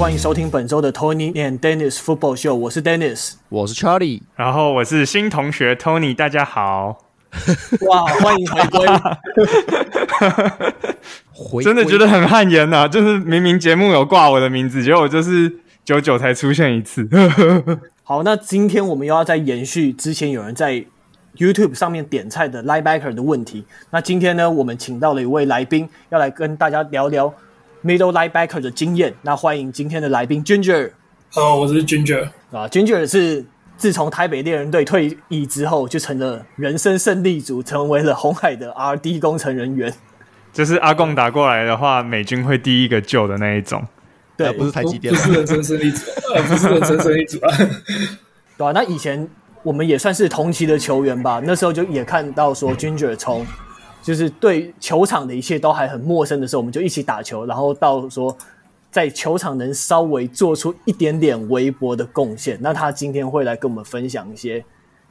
欢迎收听本周的 Tony and Dennis Football Show。我是 Dennis，我是 Charlie，然后我是新同学 Tony。大家好，哇，欢迎回归！回真的觉得很汗颜呐、啊，就是明明节目有挂我的名字，结果就是久久才出现一次。好，那今天我们又要再延续之前有人在 YouTube 上面点菜的 Linebacker 的问题。那今天呢，我们请到了一位来宾，要来跟大家聊聊 Middle Linebacker 的经验。那欢迎今天的来宾 Ginger。Hello，我是 Ginger。啊，Ginger 是自从台北猎人队退役之后，就成了人生胜利组，成为了红海的 RD 工程人员。就是阿贡打过来的话，美军会第一个救的那一种。对，不是台积电，不是人生胜利组，呃，不是人生胜利组啊。对啊，那以前我们也算是同期的球员吧。那时候就也看到说，Ginger 从就是对球场的一切都还很陌生的时候，我们就一起打球，然后到说在球场能稍微做出一点点微薄的贡献。那他今天会来跟我们分享一些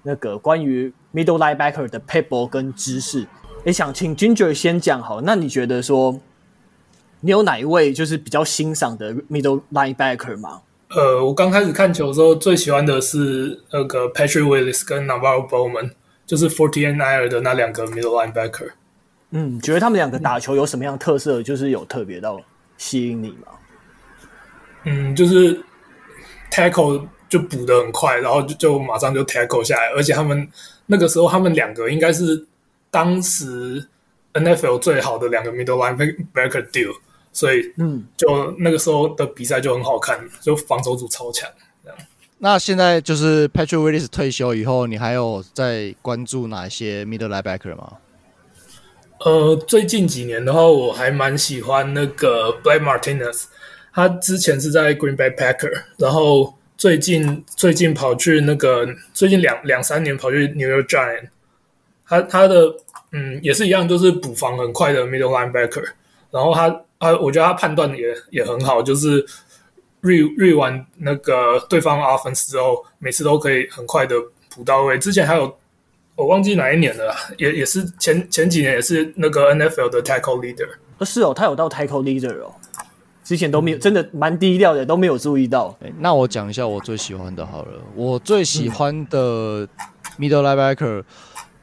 那个关于 Middle Linebacker 的 paper 跟知识。也想请 Ginger 先讲好，那你觉得说你有哪一位就是比较欣赏的 Middle Linebacker 吗？呃，我刚开始看球的时候，最喜欢的是那个 Patrick Willis 跟 Navarro Bowman，就是 49ers 的那两个 Middle Linebacker。嗯，觉得他们两个打球有什么样的特色？就是有特别到吸引你吗？嗯，就是 tackle 就补的很快，然后就就马上就 tackle 下来，而且他们那个时候他们两个应该是当时 NFL 最好的两个 Middle Linebacker deal。所以，嗯，就那个时候的比赛就很好看，就防守组超强。这样。那现在就是 Patrick Willis 退休以后，你还有在关注哪些 Middle Linebacker 吗？呃，最近几年的话，我还蛮喜欢那个 Blake Martinez。他之前是在 Green Bay Packer，然后最近最近跑去那个最近两两三年跑去 New York Giant，。他他的嗯也是一样，就是补防很快的 Middle Linebacker。然后他。他，我觉得他判断也也很好，就是 re re 完那个对方 offense 之后，每次都可以很快的补到位。之前还有我忘记哪一年了，也也是前前几年也是那个 NFL 的 tackle leader。是哦，他有到 tackle leader 哦，之前都没有，真的蛮低调的，都没有注意到。那我讲一下我最喜欢的好了，我最喜欢的 middle linebacker、嗯、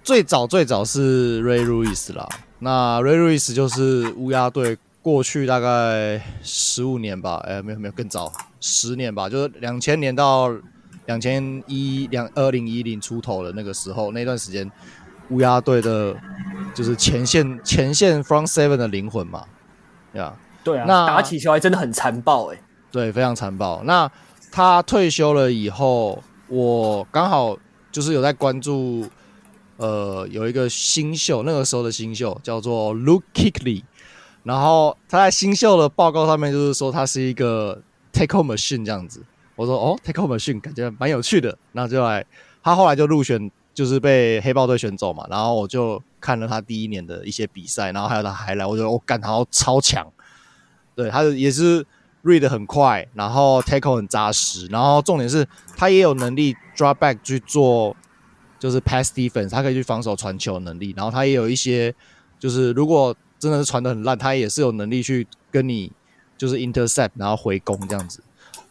最早最早是 Ray Lewis 啦。那 Ray Lewis 就是乌鸦队。过去大概十五年吧，哎、欸，没有没有更早，十年吧，就是两千年到两千一两二零一零出头的那个时候，那段时间乌鸦队的，就是前线前线 front seven 的灵魂嘛，对啊，对啊，那打起球来真的很残暴哎、欸，对，非常残暴。那他退休了以后，我刚好就是有在关注，呃，有一个新秀，那个时候的新秀叫做 Luke Kuechly。然后他在新秀的报告上面就是说他是一个 tackle machine 这样子。我说哦，tackle machine 感觉蛮有趣的。那就来，他后来就入选，就是被黑豹队选走嘛。然后我就看了他第一年的一些比赛，然后还有他还来，我觉得我感觉他超强。对，他也是 read 很快，然后 tackle 很扎实，然后重点是他也有能力 drop back 去做，就是 pass defense，他可以去防守传球能力。然后他也有一些，就是如果真的是传的很烂，他也是有能力去跟你就是 intercept，然后回攻这样子，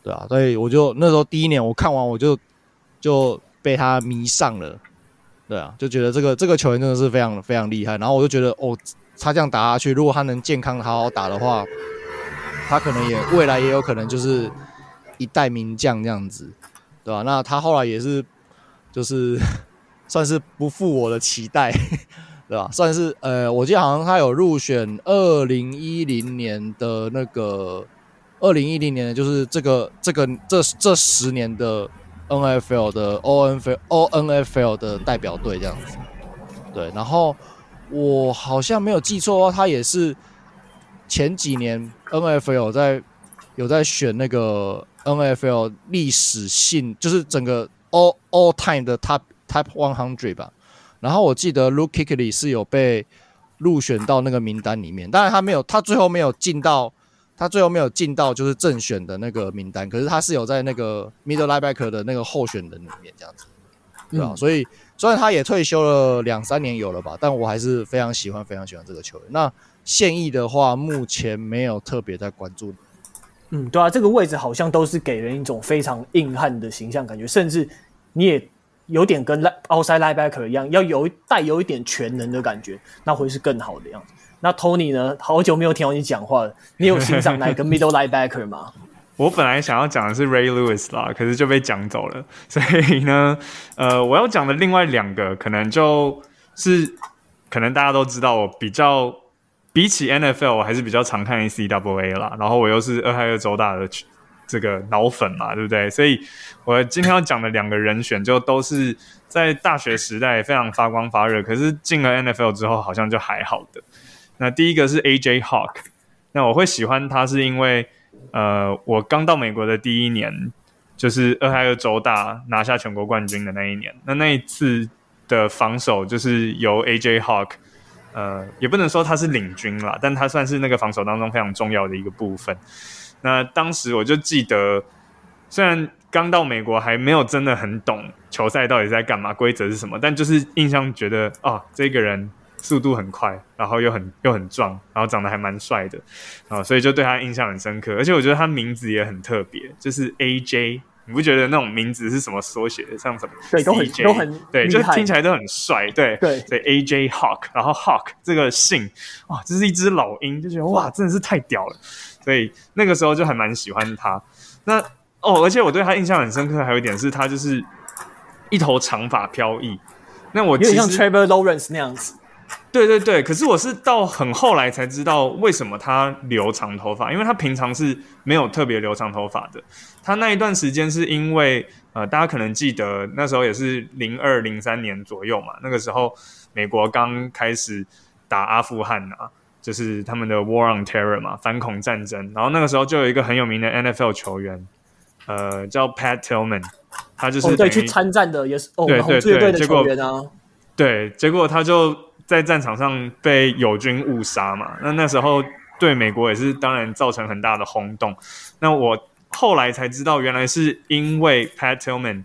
对啊，所以我就那时候第一年我看完我就就被他迷上了，对啊，就觉得这个这个球员真的是非常非常厉害。然后我就觉得哦，他这样打下去，如果他能健康好好打的话，他可能也未来也有可能就是一代名将这样子，对吧？那他后来也是就是 算是不负我的期待。对吧？算是呃，我记得好像他有入选二零一零年的那个二零一零年的，就是这个这个这这十年的 NFL 的 ONF ONFL 的代表队这样子。对，然后我好像没有记错的话，他也是前几年 NFL 在有在选那个 NFL 历史性，就是整个 all all time 的 Top Top One Hundred 吧。然后我记得 Luke Kuechly 是有被入选到那个名单里面，当然他没有，他最后没有进到，他最后没有进到就是正选的那个名单，可是他是有在那个 Middle Linebacker 的那个候选人里面这样子，对吧？嗯、所以虽然他也退休了两三年有了吧，但我还是非常喜欢非常喜欢这个球员。那现役的话，目前没有特别在关注嗯，对啊，这个位置好像都是给人一种非常硬汉的形象感觉，甚至你也有点跟 outside linebacker 一样，要有带有一点全能的感觉，那会是更好的样子。那 Tony 呢？好久没有听到你讲话了，你有欣赏哪个 middle linebacker 吗？我本来想要讲的是 Ray Lewis 啦，可是就被讲走了。所以呢，呃，我要讲的另外两个，可能就是可能大家都知道，我比较比起 NFL，我还是比较常看 A C W A 啦。然后我又是俄亥俄州大的这个脑粉嘛，对不对？所以我今天要讲的两个人选，就都是在大学时代非常发光发热，可是进了 NFL 之后，好像就还好的。那第一个是 AJ Hawk，那我会喜欢他是因为。呃，我刚到美国的第一年，就是俄亥俄州大拿下全国冠军的那一年。那那一次的防守就是由 AJ Hawk，呃，也不能说他是领军啦，但他算是那个防守当中非常重要的一个部分。那当时我就记得，虽然刚到美国还没有真的很懂球赛到底在干嘛，规则是什么，但就是印象觉得啊，这个人。速度很快，然后又很又很壮，然后长得还蛮帅的啊，所以就对他印象很深刻。而且我觉得他名字也很特别，就是 AJ，你不觉得那种名字是什么缩写的？像什么？对，都很都很对，就听起来都很帅。对对，所以 AJ Hawk，然后 Hawk 这个姓哇，这是一只老鹰，就觉得哇，真的是太屌了。所以那个时候就还蛮喜欢他。那哦，而且我对他印象很深刻，还有一点是他就是一头长发飘逸。那我其实有点像 Trevor Lawrence 那样子。对对对，可是我是到很后来才知道为什么他留长头发，因为他平常是没有特别留长头发的。他那一段时间是因为呃，大家可能记得那时候也是零二零三年左右嘛，那个时候美国刚开始打阿富汗啊，就是他们的 War on Terror 嘛，反恐战争。然后那个时候就有一个很有名的 NFL 球员，呃，叫 Pat Tillman，他就是、哦、对去参战的，也是哦，对对对，结果对，结果他就。在战场上被友军误杀嘛？那那时候对美国也是当然造成很大的轰动。那我后来才知道，原来是因为 Pat Tillman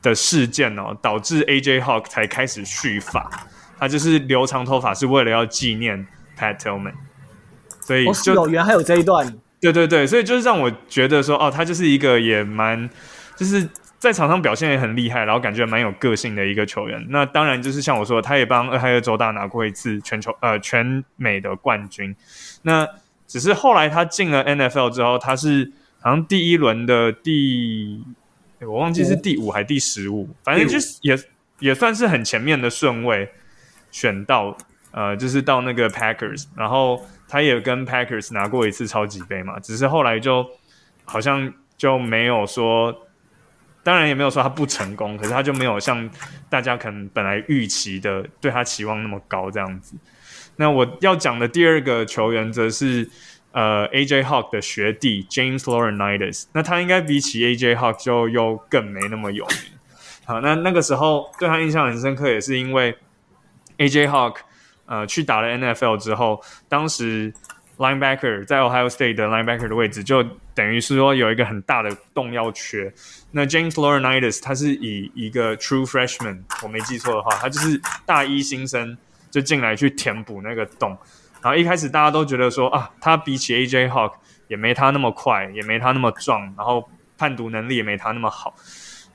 的事件哦，导致 AJ Hawk 才开始蓄发。他就是留长头发是为了要纪念 Pat Tillman，所以就、哦、原来还有这一段。对对对，所以就是让我觉得说，哦，他就是一个也蛮就是。在场上表现也很厉害，然后感觉蛮有个性的一个球员。那当然就是像我说的，他也帮俄亥俄州大拿过一次全球呃全美的冠军。那只是后来他进了 NFL 之后，他是好像第一轮的第，我忘记是第五还是第十五，反正就是也也算是很前面的顺位选到，呃，就是到那个 Packers，然后他也跟 Packers 拿过一次超级杯嘛。只是后来就好像就没有说。当然也没有说他不成功，可是他就没有像大家可能本来预期的对他期望那么高这样子。那我要讲的第二个球员则是呃 AJ Hawk 的学弟 James Laurinaitis。那他应该比起 AJ Hawk 就又更没那么有名。好，那那个时候对他印象很深刻，也是因为 AJ Hawk 呃去打了 NFL 之后，当时。Linebacker 在 Ohio State 的 linebacker 的位置，就等于是说有一个很大的洞要缺。那 James Laurinaitis 他是以一个 true freshman，我没记错的话，他就是大一新生就进来去填补那个洞。然后一开始大家都觉得说啊，他比起 AJ Hawk 也没他那么快，也没他那么壮，然后判读能力也没他那么好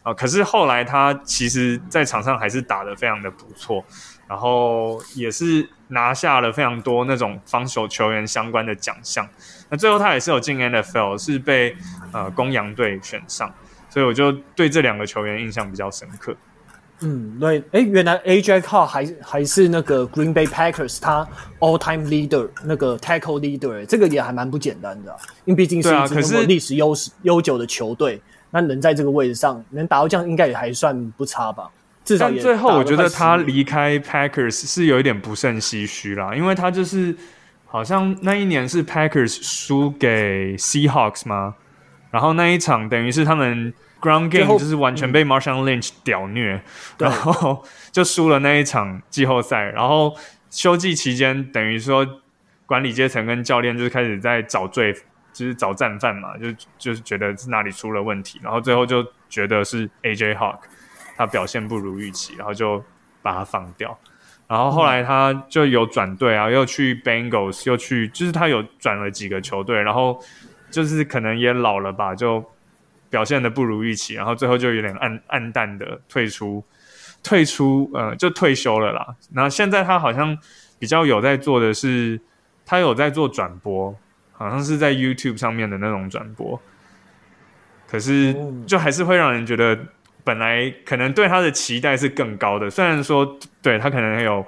啊。可是后来他其实在场上还是打得非常的不错。然后也是拿下了非常多那种防守球员相关的奖项。那最后他也是有进 NFL，是被呃公羊队选上，所以我就对这两个球员印象比较深刻。嗯，对，哎，原来 AJ Hawk 还还是那个 Green Bay Packers 他 All Time Leader 那个 Tackle Leader，这个也还蛮不简单的，啊，因为毕竟是一支历史悠悠久的球队，那能在这个位置上能打到这样，应该也还算不差吧。但最后，我觉得他离开 Packers 是有一点不胜唏嘘啦，因为他就是好像那一年是 Packers 输给 Seahawks 吗？然后那一场等于是他们 Ground Game 就是完全被 Marshawn Lynch 屌虐，嗯、然后就输了那一场季后赛。然后休季期间，等于说管理阶层跟教练就是开始在找罪，就是找战犯嘛，就就是觉得是哪里出了问题，然后最后就觉得是 AJ Hawk。他表现不如预期，然后就把他放掉。然后后来他就有转队啊，又去 Bengals，又去，就是他有转了几个球队。然后就是可能也老了吧，就表现的不如预期，然后最后就有点暗暗淡的退出，退出呃就退休了啦。然后现在他好像比较有在做的是，他有在做转播，好像是在 YouTube 上面的那种转播，可是就还是会让人觉得。本来可能对他的期待是更高的，虽然说对他可能有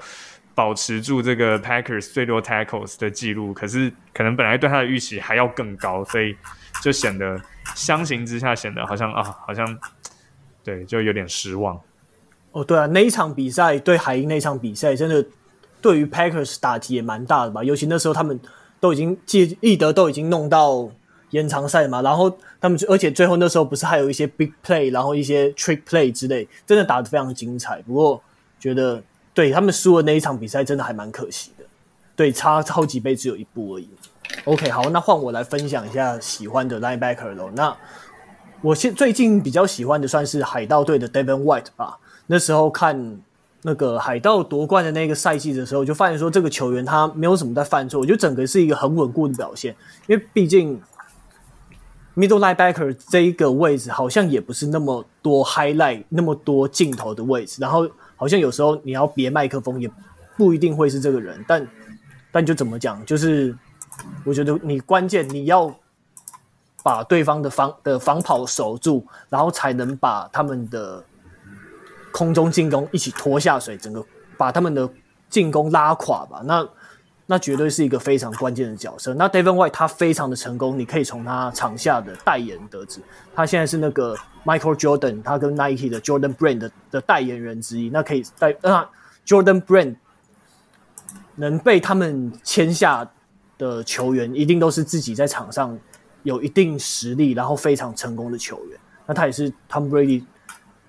保持住这个 Packers 最多 tackles 的记录，可是可能本来对他的预期还要更高，所以就显得相形之下显得好像啊，好像对，就有点失望。哦，对啊，那一场比赛对海鹰那场比赛，真的对于 Packers 打击也蛮大的吧？尤其那时候他们都已经记易德都已经弄到。延长赛嘛，然后他们，而且最后那时候不是还有一些 big play，然后一些 trick play 之类，真的打得非常精彩。不过觉得对他们输的那一场比赛真的还蛮可惜的，对，差超级杯只有一步而已。OK，好，那换我来分享一下喜欢的 linebacker 喽。那我现最近比较喜欢的算是海盗队的 Devin White 吧。那时候看那个海盗夺冠的那个赛季的时候，就发现说这个球员他没有什么在犯错，我觉得整个是一个很稳固的表现，因为毕竟。Middle linebacker 这一个位置好像也不是那么多 highlight 那么多镜头的位置，然后好像有时候你要别麦克风也不一定会是这个人，但但就怎么讲，就是我觉得你关键你要把对方的防的防跑守住，然后才能把他们的空中进攻一起拖下水，整个把他们的进攻拉垮吧。那那绝对是一个非常关键的角色。那 Devin White 他非常的成功，你可以从他场下的代言得知，他现在是那个 Michael Jordan，他跟 Nike 的 Jordan Brand 的，的代言人之一。那可以代那 Jordan Brand 能被他们签下的球员，一定都是自己在场上有一定实力，然后非常成功的球员。那他也是 Tom Brady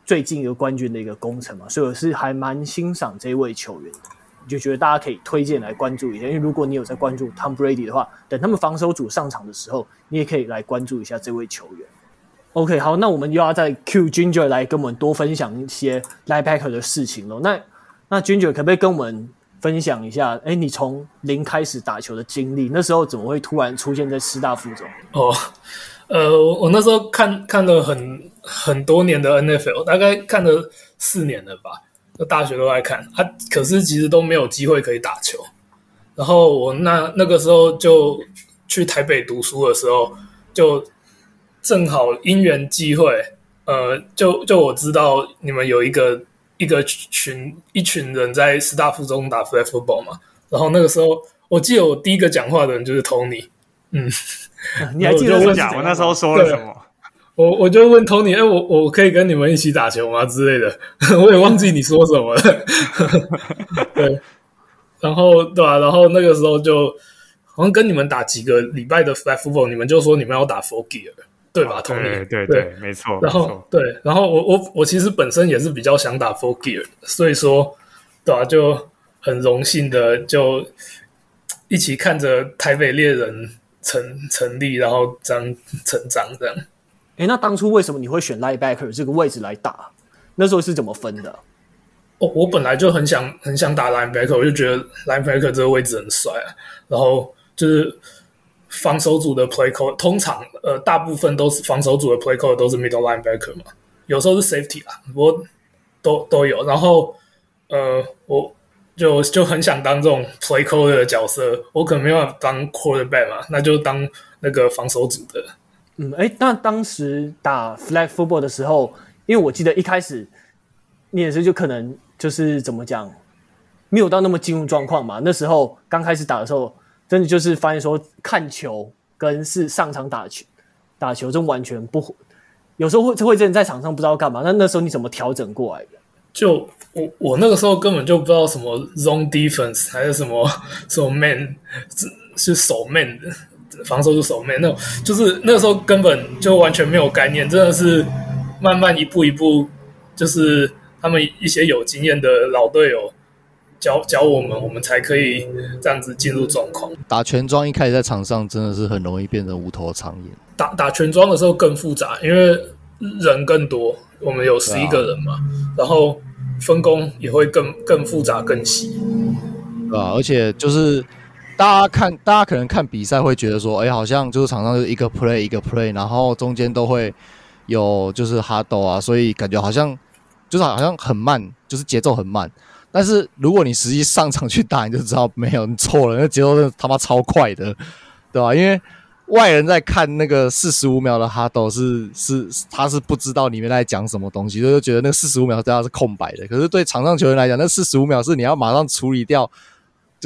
最近一个冠军的一个功臣嘛，所以我是还蛮欣赏这位球员的。就觉得大家可以推荐来关注一下，因为如果你有在关注 Tom Brady 的话，等他们防守组上场的时候，你也可以来关注一下这位球员。OK，好，那我们又要再 Q Ginger 来跟我们多分享一些 linebacker 的事情了。那那 Ginger 可不可以跟我们分享一下？哎，你从零开始打球的经历，那时候怎么会突然出现在师大附中？哦，呃，我那时候看看了很很多年的 NFL，大概看了四年了吧。大学都爱看他，啊，可是其实都没有机会可以打球。然后我那那个时候就去台北读书的时候，就正好因缘际会，呃，就就我知道你们有一个一个群一群人在师大附中打 flag football 嘛。然后那个时候，我记得我第一个讲话的人就是 Tony，嗯，你还记得我讲我那时候说了什么？我我就问 Tony，哎，我我可以跟你们一起打球吗？之类的，我也忘记你说什么了。对，然后对吧、啊？然后那个时候就好像跟你们打几个礼拜的 flag football，你们就说你们要打 four gear，对吧？Tony，对对对，对，没错。然后对，然后我我我其实本身也是比较想打 four gear，所以说对吧、啊？就很荣幸的就一起看着台北猎人成成立，然后这样成长这样。哎，那当初为什么你会选 linebacker 这个位置来打？那时候是怎么分的？哦，我本来就很想很想打 linebacker，我就觉得 linebacker 这个位置很帅啊。然后就是防守组的 play call，通常呃大部分都是防守组的 play call 都是 middle linebacker 嘛，有时候是 safety 啦，不过都都有。然后呃，我就就很想当这种 play call 的角色，我可能没办法当 quarterback 嘛，那就当那个防守组的。嗯，哎，那当时打 flag football 的时候，因为我记得一开始你也是就可能就是怎么讲，没有到那么进入状况嘛。那时候刚开始打的时候，真的就是发现说看球跟是上场打球打球，真完全不，有时候会会真的在场上不知道干嘛。那那时候你怎么调整过来的？就我我那个时候根本就不知道什么 zone defense 还是什么什么 man 是是守 man 的。防守就守门，那种就是那个时候根本就完全没有概念，真的是慢慢一步一步，就是他们一些有经验的老队友教教我们，我们才可以这样子进入状况。打全装一开始在场上真的是很容易变成无头苍蝇。打打全装的时候更复杂，因为人更多，我们有十一个人嘛，啊、然后分工也会更更复杂、更细。啊，而且就是。大家看，大家可能看比赛会觉得说，哎、好像就是场上就是一个 play 一个 play，然后中间都会有就是 huddle 啊，所以感觉好像就是好像很慢，就是节奏很慢。但是如果你实际上场去打，你就知道没有，你错了，那节奏真的他妈超快的，对吧？因为外人在看那个四十五秒的 huddle 是是他是不知道里面在讲什么东西，就是觉得那四十五秒对他是空白的。可是对场上球员来讲，那四十五秒是你要马上处理掉。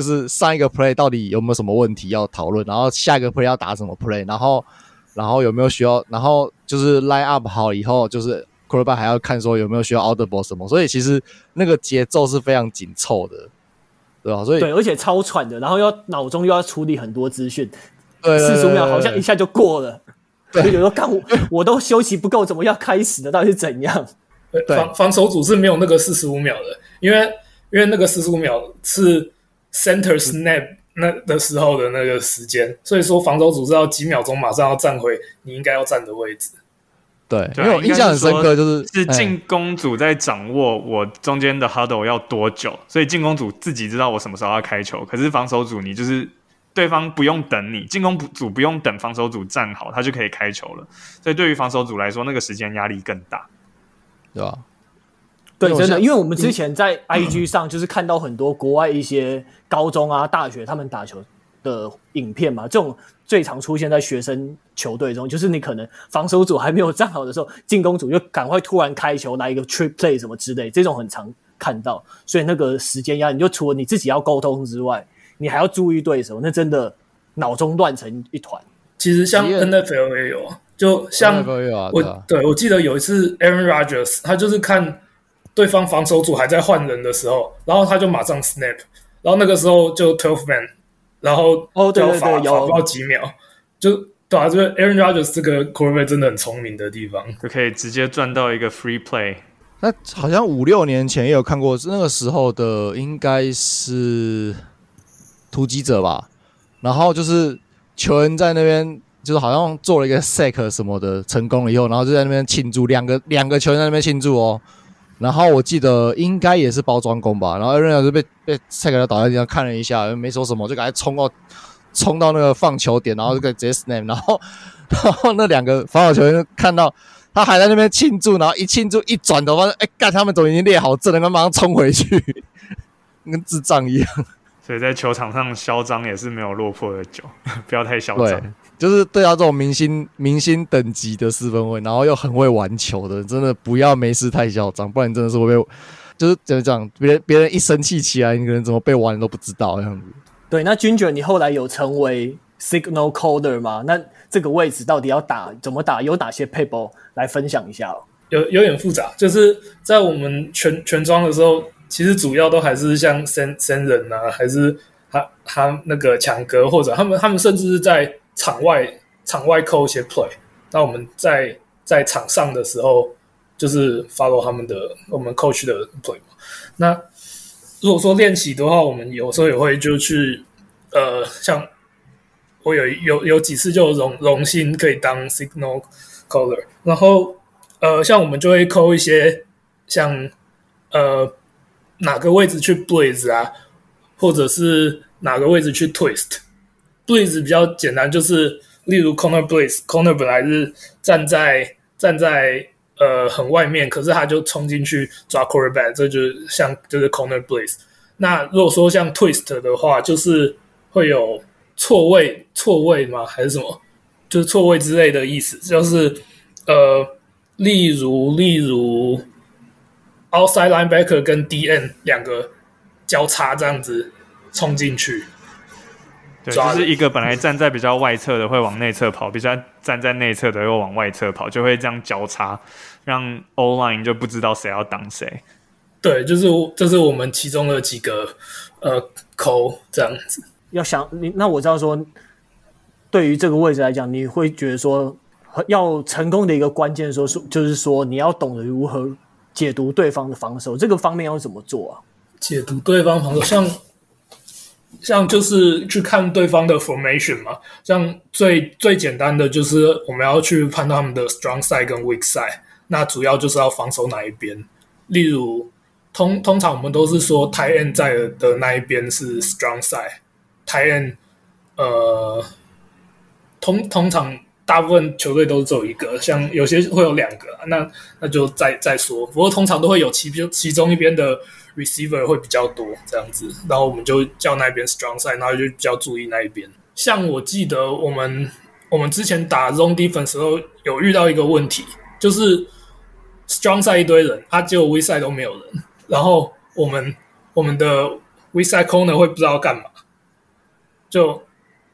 就是上一个 play 到底有没有什么问题要讨论，然后下一个 play 要打什么 play，然后然后有没有需要，然后就是 line up 好以后，就是 quarterback 还要看说有没有需要 audible 什么，所以其实那个节奏是非常紧凑的，对吧？所以对，而且超喘的，然后又脑中又要处理很多资讯，四十五秒好像一下就过了，对，有时候看我 我都休息不够，怎么要开始的？到底是怎样？对，防防守组是没有那个四十五秒的，因为因为那个四十五秒是。Center snap 那的时候的那个时间，所以说防守组是要几秒钟马上要站回你应该要站的位置。对，因为我印象很深刻，就是是进攻组在掌握我中间的 huddle 要多久，所以进攻组自己知道我什么时候要开球。可是防守组你就是对方不用等你，进攻组不用等防守组站好，他就可以开球了。所以对于防守组来说，那个时间压力更大，对吧？对，真的，因为我们之前在 IG 上就是看到很多国外一些高中啊、大学他们打球的影片嘛，这种最常出现在学生球队中，就是你可能防守组还没有站好的时候，进攻组就赶快突然开球来一个 trick play 什么之类，这种很常看到，所以那个时间压力，你就除了你自己要沟通之外，你还要注意对手，那真的脑中乱成一团。其实像 NFL 也有，就像我对我记得有一次 Aaron Rodgers，他就是看。对方防守组还在换人的时候，然后他就马上 snap，然后那个时候就 twelve man，然后哦对对对，罚罚不到几秒，就对啊，这个 Aaron Rodgers 这个 quarterback 真的很聪明的地方，就可以直接赚到一个 free play。那好像五六年前也有看过，那个时候的应该是突击者吧，然后就是球员在那边就是好像做了一个 sack 什么的成功了以后，然后就在那边庆祝，两个两个球员在那边庆祝哦。然后我记得应该也是包装工吧，然后任老师被被蔡给他倒在地上看了一下，没说什么，就赶快冲到冲到那个放球点，然后就直接 snap，然后 然后那两个防守球员看到他还在那边庆祝，然后一庆祝一转头发现，哎干，他们都已经列好阵了，他马上冲回去，跟智障一样。所以在球场上嚣张也是没有落魄的酒，不要太嚣张。就是对他这种明星明星等级的四分卫，然后又很会玩球的，真的不要没事太嚣张，不然真的是会被，就是怎么讲，别人别人一生气起来，你可能怎么被玩都不知道这样子。对，那 Ginger，你后来有成为 Signal Caller 吗？那这个位置到底要打怎么打？有哪些配包来分享一下？哦有有点复杂，就是在我们全全装的时候，其实主要都还是像 Sen Sen 人啊，还是他他那个强格，或者他们他们甚至是在。场外场外扣一些 play，那我们在在场上的时候，就是 follow 他们的我们 coach 的 play 嘛。那如果说练习的话，我们有时候也会就去呃，像我有有有几次就荣荣幸可以当 signal caller，然后呃，像我们就会扣一些像呃哪个位置去 blaze 啊，或者是哪个位置去 twist。Blitz 比较简单，就是例如 corner blitz，corner 本来是站在站在呃很外面，可是他就冲进去抓 quarterback，这就是像就是 corner blitz。那如果说像 twist 的话，就是会有错位错位吗？还是什么？就是错位之类的意思，就是呃，例如例如 outside linebacker 跟 DN 两个交叉这样子冲进去。对，就是一个本来站在比较外侧的会往内侧跑，比较站在内侧的又往外侧跑，就会这样交叉，让 O line 就不知道谁要挡谁。对，就是这是我们其中的几个呃口这样子。要想你，那我知道说，对于这个位置来讲，你会觉得说，要成功的一个关键说，说就是说你要懂得如何解读对方的防守，这个方面要怎么做啊？解读对方防守，像。像就是去看对方的 formation 嘛，像最最简单的就是我们要去判断他们的 strong side 跟 weak side，那主要就是要防守哪一边。例如，通通常我们都是说 tight end 在的那一边是 strong side，tie end 呃，通通常大部分球队都只有一个，像有些会有两个，那那就再再说。不过通常都会有其其中一边的 receiver 会比较多这样子，然后我们就叫那边 strong side，然后就比较注意那一边。像我记得我们我们之前打 zone defense 时候有遇到一个问题，就是 strong side 一堆人，他只有 w e side 都没有人，然后我们我们的 weak side corner 会不知道干嘛。就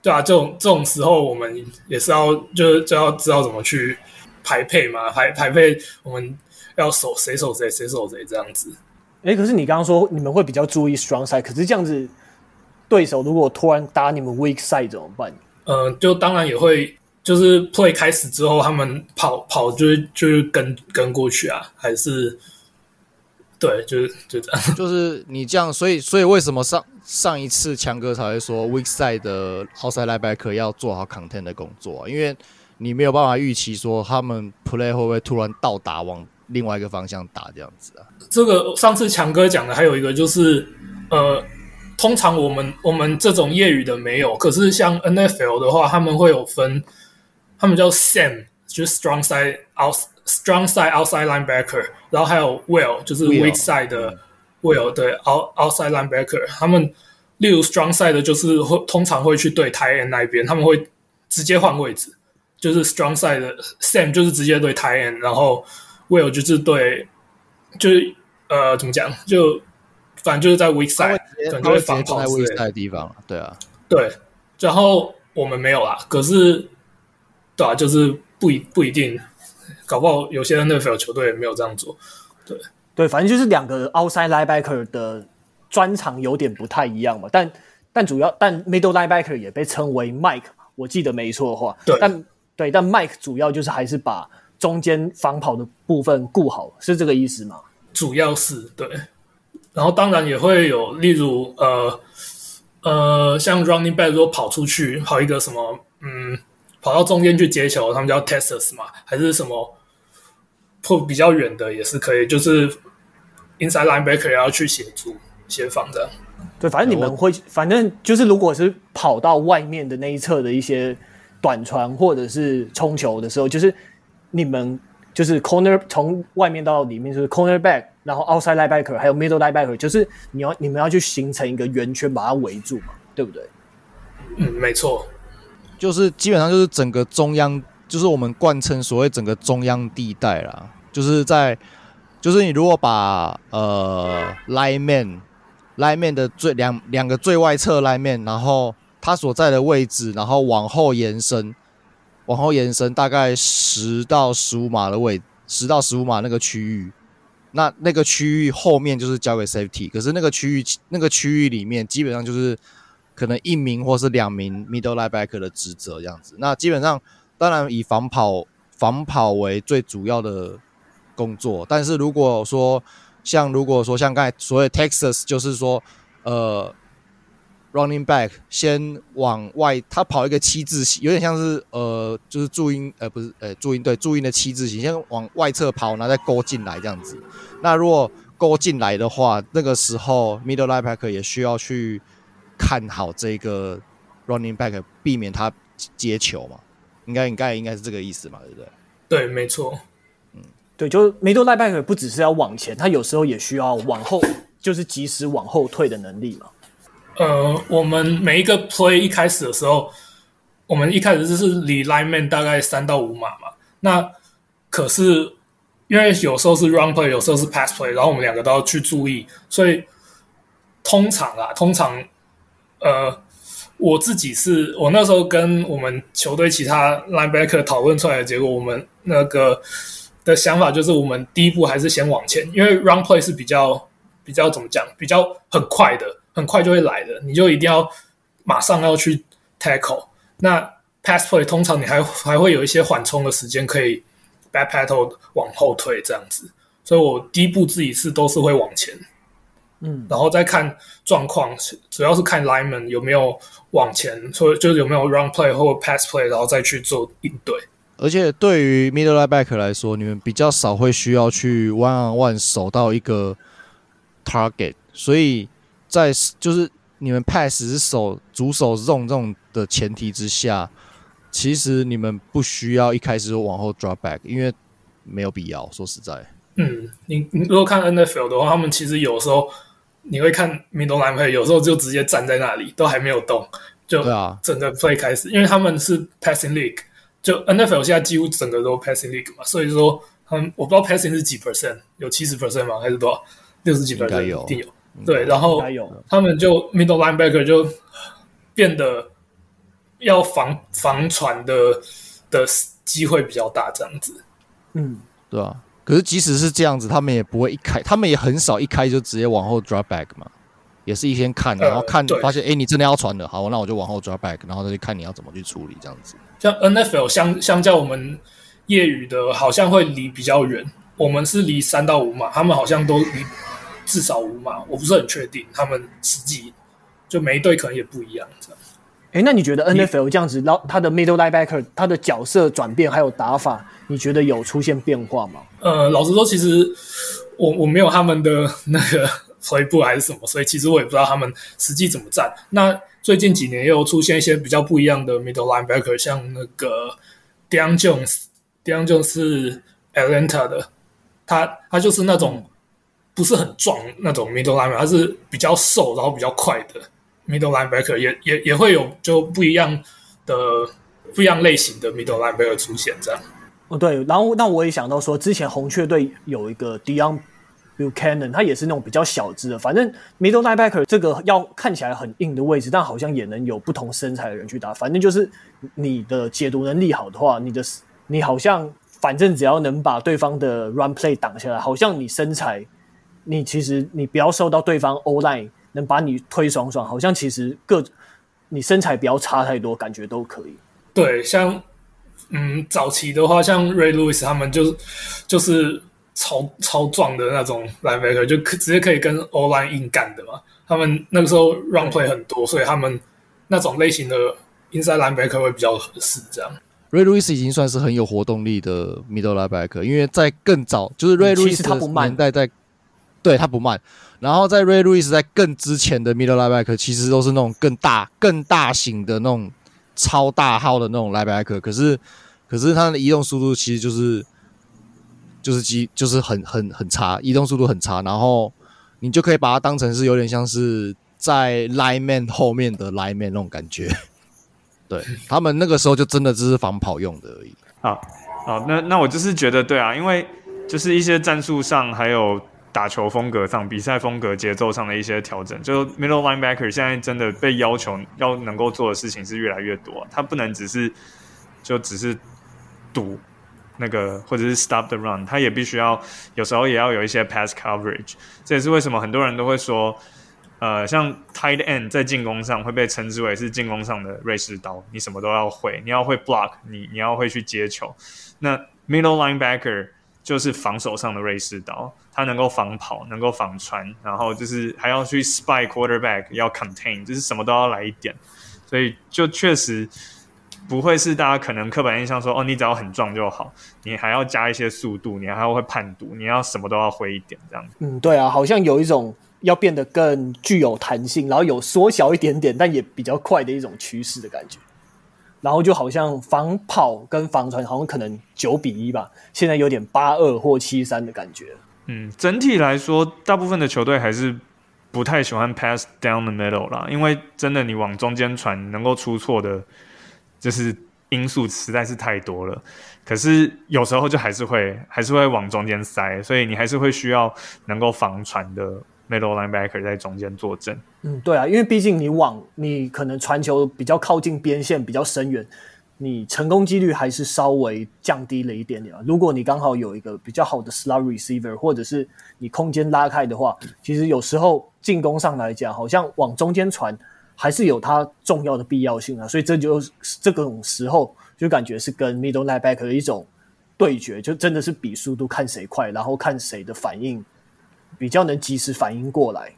对啊，这种这种时候，我们也是要就就要知道怎么去排配嘛，排排配，我们要守谁守谁，谁守谁这样子。哎，可是你刚刚说你们会比较注意 strong side，可是这样子，对手如果突然打你们 weak side 怎么办？嗯、呃，就当然也会，就是 play 开始之后，他们跑跑就就是跟跟过去啊，还是。对，就是就这样，就是你这样，所以所以为什么上上一次强哥才会说 weak side 的 outside linebacker 要做好 content 的工作啊？因为你没有办法预期说他们 play 会不会突然到达往另外一个方向打这样子啊？这个上次强哥讲的还有一个就是，呃，通常我们我们这种业余的没有，可是像 NFL 的话，他们会有分，他们叫 SAM，就是 strong side out。Strong side outside linebacker，然后还有 Will，就是 weak side 的 Will，对，out outside linebacker。他们例如 strong side 的，就是会通常会去对 tight end 那一边，他们会直接换位置，就是 strong side 的 Sam 就是直接对 tight end，然后 Will 就是对，就是呃怎么讲，就反正就是在 weak side，可能就会防跑之类的地方，对啊，对。然后我们没有啦，可是对啊，就是不一不一定。搞不好有些 NFL 球队也没有这样做，对对，反正就是两个 outside linebacker 的专长有点不太一样嘛，但但主要但 middle linebacker 也被称为 Mike，我记得没错的话，对，但对，但 Mike 主要就是还是把中间防跑的部分顾好，是这个意思吗？主要是对，然后当然也会有，例如呃呃，像 running back 如果跑出去跑一个什么，嗯。跑到中间去接球，他们叫 testers 嘛，还是什么破比较远的也是可以，就是 inside linebacker 要去协助协防的。对，反正你们会，反正就是如果是跑到外面的那一侧的一些短传或者是冲球的时候，就是你们就是 corner 从外面到里面就是 cornerback，然后 outside linebacker 还有 middle linebacker，就是你要你们要去形成一个圆圈把它围住嘛，对不对？嗯，没错。就是基本上就是整个中央，就是我们贯称所谓整个中央地带啦。就是在，就是你如果把呃 line man line man 的最两两个最外侧 line man，然后他所在的位置，然后往后延伸，往后延伸大概十到十五码的位，十到十五码那个区域，那那个区域后面就是交给 safety，可是那个区域那个区域里面基本上就是。可能一名或是两名 middle linebacker 的职责这样子，那基本上当然以防跑防跑为最主要的工作，但是如果说像如果说像刚才所谓 Texas，就是说呃 running back 先往外，他跑一个七字形，有点像是呃就是注音呃不是呃注音对注音的七字形，先往外侧跑，然后再勾进来这样子。那如果勾进来的话，那个时候 middle linebacker 也需要去。看好这个 running back，避免他接球嘛？应该应该应该是这个意思嘛？对不对？对，没错。嗯，对，就 middle linebacker 不只是要往前，他有时候也需要往后，就是及时往后退的能力嘛。呃，我们每一个 play 一开始的时候，我们一开始就是离 lineman 大概三到五码嘛。那可是因为有时候是 run play，有时候是 pass play，然后我们两个都要去注意，所以通常啊，通常。呃，我自己是我那时候跟我们球队其他 linebacker 讨论出来的结果，我们那个的想法就是，我们第一步还是先往前，因为 run play 是比较比较怎么讲，比较很快的，很快就会来的，你就一定要马上要去 tackle。那 pass play 通常你还还会有一些缓冲的时间，可以 backpedal 往后退这样子，所以我第一步自己是都是会往前。嗯，然后再看状况，主要是看 lineman 有没有往前，所以就是有没有 run play 或 pass play，然后再去做应对。而且对于 middle linebacker 来说，你们比较少会需要去 one on one 守到一个 target，所以在就是你们 pass 是守主守 zone 这种的前提之下，其实你们不需要一开始就往后 drop back，因为没有必要。说实在，嗯，你你如果看 NFL 的话，他们其实有时候你会看 middle linebacker，有时候就直接站在那里，都还没有动，就整个 play 开始，因为他们是 passing league，就 NFL 现在几乎整个都 passing league 嘛，所以说他们我不知道 passing 是几 percent，有七十 percent 吗？还是多少？六十几 percent 一定有。对，然后他们就 middle linebacker 就变得要防防传的的机会比较大，这样子。嗯，对啊。可是即使是这样子，他们也不会一开，他们也很少一开就直接往后 drop back 嘛，也是一先看，然后看、呃、发现，哎，你真的要传的，好，那我就往后 drop back，然后再去看你要怎么去处理这样子。像 NFL 相相较我们业余的，好像会离比较远，我们是离三到五码，他们好像都离。至少五码，我不是很确定。他们实际就每一队可能也不一样，这样。哎，那你觉得 NFL 这样子，然后他的 middle linebacker 他的角色转变还有打法，你觉得有出现变化吗？呃，老实说，其实我我没有他们的那个 playbook 还是什么，所以其实我也不知道他们实际怎么站。那最近几年又出现一些比较不一样的 middle linebacker，像那个 Deion Jones，Deion Jones 是 Atlanta 的，他他就是那种。不是很壮那种 middle linebacker，他是比较瘦，然后比较快的 middle linebacker，也也也会有就不一样的不一样类型的 middle linebacker 出现这样。哦，对，然后那我也想到说，之前红雀队有一个 Dion Bucannon，他也是那种比较小只的，反正 middle linebacker 这个要看起来很硬的位置，但好像也能有不同身材的人去打。反正就是你的解读能力好的话，你的你好像反正只要能把对方的 run play 挡下来，好像你身材。你其实你不要受到对方 O-line 能把你推爽爽，好像其实各你身材不要差太多，感觉都可以。对，像嗯早期的话，像 Ray Lewis 他们就就是超超壮的那种 linebacker，就可直接可以跟 O-line 硬干的嘛。他们那个时候 run play 很多，所以他们那种类型的 inside linebacker 会比较合适。这样，Ray Lewis 已经算是很有活动力的 middle linebacker，因为在更早就是 Ray Lewis 的年代在。对，他不慢，然后在 Ray Lewis 在更之前的 middle linebacker 其实都是那种更大、更大型的那种超大号的那种 linebacker，可是可是他的移动速度其实就是就是机就是很很很差，移动速度很差，然后你就可以把它当成是有点像是在 lineman 后面的 lineman 那种感觉。对，他们那个时候就真的只是防跑用的而已。好，好，那那我就是觉得对啊，因为就是一些战术上还有。打球风格上、比赛风格、节奏上的一些调整，就 middle linebacker 现在真的被要求要能够做的事情是越来越多，他不能只是就只是堵那个或者是 stop the run，他也必须要有时候也要有一些 pass coverage。这也是为什么很多人都会说，呃，像 tight end 在进攻上会被称之为是进攻上的瑞士刀，你什么都要会，你要会 block，你你要会去接球。那 middle linebacker 就是防守上的瑞士刀。他能够防跑，能够防传，然后就是还要去 spy quarterback，要 contain，就是什么都要来一点，所以就确实不会是大家可能刻板印象说，哦，你只要很壮就好，你还要加一些速度，你还要会判读，你要什么都要会一点这样子。嗯，对啊，好像有一种要变得更具有弹性，然后有缩小一点点，但也比较快的一种趋势的感觉。然后就好像防跑跟防传好像可能九比一吧，现在有点八二或七三的感觉。嗯，整体来说，大部分的球队还是不太喜欢 pass down the middle 啦，因为真的你往中间传，能够出错的，就是因素实在是太多了。可是有时候就还是会，还是会往中间塞，所以你还是会需要能够防传的 middle linebacker 在中间坐镇。嗯，对啊，因为毕竟你往你可能传球比较靠近边线，比较深远。你成功几率还是稍微降低了一点点啊。如果你刚好有一个比较好的 slot receiver，或者是你空间拉开的话，其实有时候进攻上来讲，好像往中间传还是有它重要的必要性啊。所以这就是这种时候就感觉是跟 middle linebacker 的一种对决，就真的是比速度，看谁快，然后看谁的反应比较能及时反应过来。